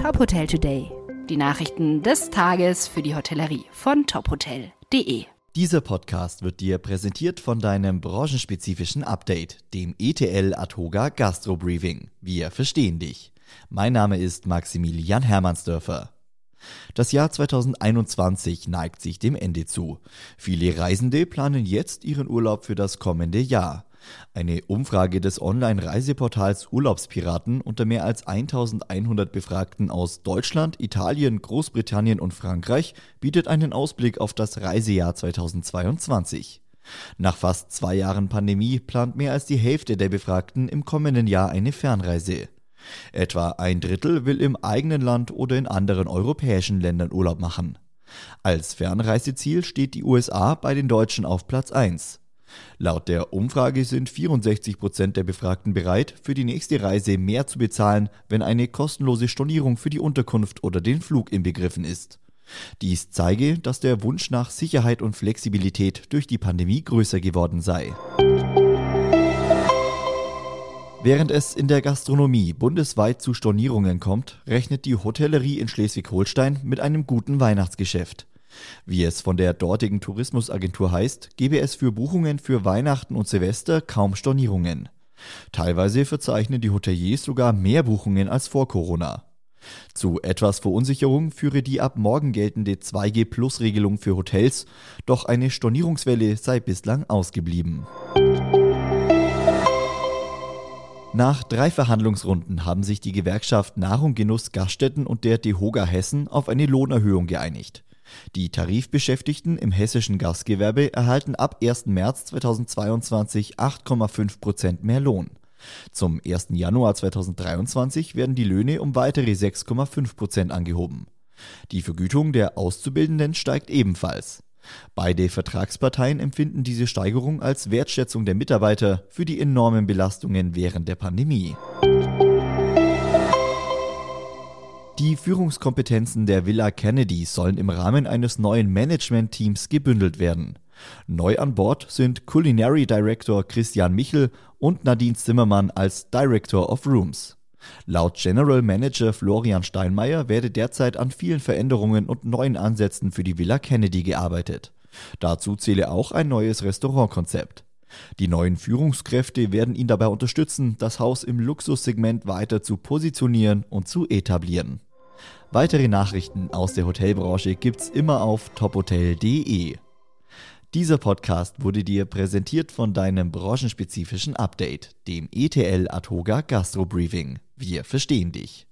Top Hotel Today. Die Nachrichten des Tages für die Hotellerie von tophotel.de. Dieser Podcast wird dir präsentiert von deinem branchenspezifischen Update, dem ETL Atoga Gastro Briefing. Wir verstehen dich. Mein Name ist Maximilian Hermannsdörfer. Das Jahr 2021 neigt sich dem Ende zu. Viele Reisende planen jetzt ihren Urlaub für das kommende Jahr. Eine Umfrage des Online-Reiseportals Urlaubspiraten unter mehr als 1100 Befragten aus Deutschland, Italien, Großbritannien und Frankreich bietet einen Ausblick auf das Reisejahr 2022. Nach fast zwei Jahren Pandemie plant mehr als die Hälfte der Befragten im kommenden Jahr eine Fernreise. Etwa ein Drittel will im eigenen Land oder in anderen europäischen Ländern Urlaub machen. Als Fernreiseziel steht die USA bei den Deutschen auf Platz 1. Laut der Umfrage sind 64 Prozent der Befragten bereit, für die nächste Reise mehr zu bezahlen, wenn eine kostenlose Stornierung für die Unterkunft oder den Flug inbegriffen ist. Dies zeige, dass der Wunsch nach Sicherheit und Flexibilität durch die Pandemie größer geworden sei. Während es in der Gastronomie bundesweit zu Stornierungen kommt, rechnet die Hotellerie in Schleswig-Holstein mit einem guten Weihnachtsgeschäft. Wie es von der dortigen Tourismusagentur heißt, gebe es für Buchungen für Weihnachten und Silvester kaum Stornierungen. Teilweise verzeichnen die Hoteliers sogar mehr Buchungen als vor Corona. Zu etwas Verunsicherung führe die ab morgen geltende 2G-Plus-Regelung für Hotels, doch eine Stornierungswelle sei bislang ausgeblieben. Nach drei Verhandlungsrunden haben sich die Gewerkschaft Nahrung Genuss Gaststätten und der DEHOGA Hessen auf eine Lohnerhöhung geeinigt. Die Tarifbeschäftigten im hessischen Gastgewerbe erhalten ab 1. März 2022 8,5 Prozent mehr Lohn. Zum 1. Januar 2023 werden die Löhne um weitere 6,5 Prozent angehoben. Die Vergütung der Auszubildenden steigt ebenfalls. Beide Vertragsparteien empfinden diese Steigerung als Wertschätzung der Mitarbeiter für die enormen Belastungen während der Pandemie. Die Führungskompetenzen der Villa Kennedy sollen im Rahmen eines neuen Management-Teams gebündelt werden. Neu an Bord sind Culinary Director Christian Michel und Nadine Zimmermann als Director of Rooms. Laut General Manager Florian Steinmeier werde derzeit an vielen Veränderungen und neuen Ansätzen für die Villa Kennedy gearbeitet. Dazu zähle auch ein neues Restaurantkonzept. Die neuen Führungskräfte werden ihn dabei unterstützen, das Haus im Luxussegment weiter zu positionieren und zu etablieren. Weitere Nachrichten aus der Hotelbranche gibt's immer auf tophotel.de. Dieser Podcast wurde dir präsentiert von deinem branchenspezifischen Update, dem ETL Atoga Gastro Briefing. Wir verstehen dich.